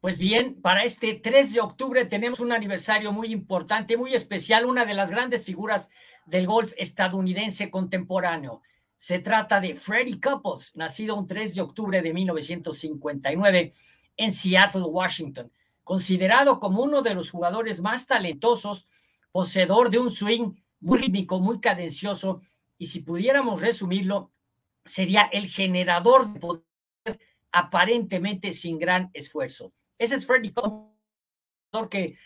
Pues bien, para este 3 de octubre tenemos un aniversario muy importante, muy especial, una de las grandes figuras del golf estadounidense contemporáneo. Se trata de Freddie Couples, nacido un 3 de octubre de 1959 en Seattle, Washington, considerado como uno de los jugadores más talentosos, poseedor de un swing muy rítmico, muy cadencioso, y si pudiéramos resumirlo, sería el generador de poder aparentemente sin gran esfuerzo. Ese es Freddie Couples, que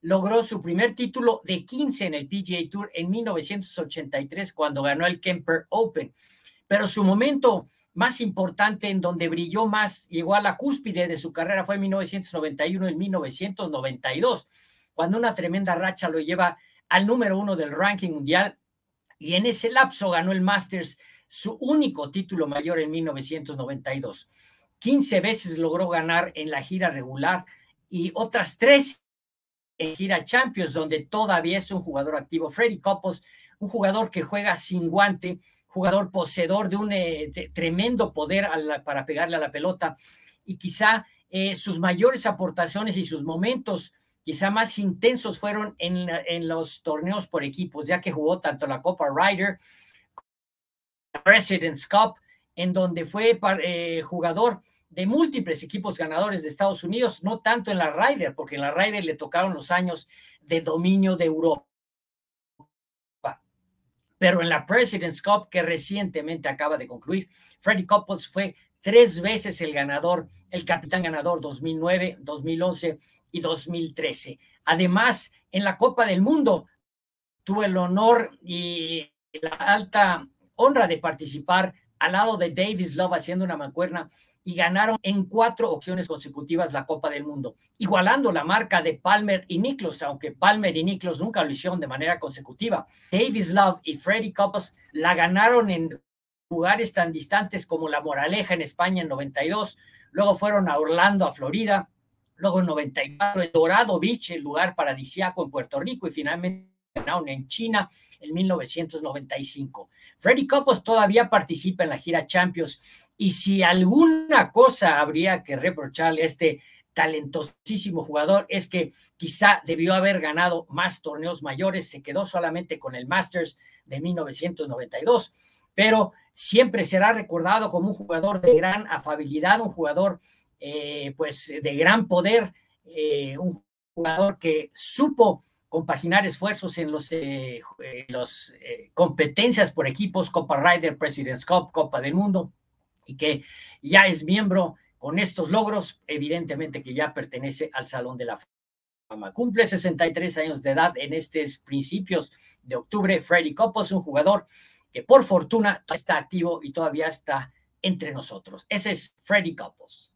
logró su primer título de 15 en el PGA Tour en 1983 cuando ganó el Kemper Open. Pero su momento más importante en donde brilló más, llegó a la cúspide de su carrera fue en 1991 y 1992, cuando una tremenda racha lo lleva al número uno del ranking mundial y en ese lapso ganó el Masters, su único título mayor en 1992. 15 veces logró ganar en la gira regular y otras tres en gira Champions, donde todavía es un jugador activo. Freddy Couples, un jugador que juega sin guante, jugador poseedor de un eh, tremendo poder para pegarle a la pelota y quizá eh, sus mayores aportaciones y sus momentos quizá más intensos fueron en, en, los torneos por equipos, ya que jugó tanto la Copa Ryder, President's Cup, en donde fue eh, jugador de múltiples equipos ganadores de Estados Unidos, no tanto en la Ryder, porque en la Ryder le tocaron los años de dominio de Europa. Pero en la President's Cup, que recientemente acaba de concluir, Freddie Couples fue tres veces el ganador, el capitán ganador 2009, 2011 y 2013. Además, en la Copa del Mundo tuvo el honor y la alta honra de participar al lado de Davis Love haciendo una mancuerna y ganaron en cuatro opciones consecutivas la Copa del Mundo, igualando la marca de Palmer y Nicklaus, aunque Palmer y Nicklaus nunca lo hicieron de manera consecutiva. Davis Love y Freddie Couples la ganaron en lugares tan distantes como La Moraleja en España en 92, luego fueron a Orlando, a Florida, luego en 94 en Dorado Beach, el lugar paradisíaco en Puerto Rico y finalmente en China en 1995. Freddie Couples todavía participa en la gira Champions y si alguna cosa habría que reprocharle a este talentosísimo jugador es que quizá debió haber ganado más torneos mayores, se quedó solamente con el Masters de 1992, pero siempre será recordado como un jugador de gran afabilidad, un jugador eh, pues de gran poder, eh, un jugador que supo compaginar esfuerzos en los, eh, los competencias por equipos, Copa Ryder, President's Cup, Copa del Mundo, y que ya es miembro con estos logros, evidentemente que ya pertenece al Salón de la Fama. Cumple 63 años de edad en estos principios de octubre. Freddy Coppos, un jugador que por fortuna está activo y todavía está entre nosotros. Ese es Freddy Coppos.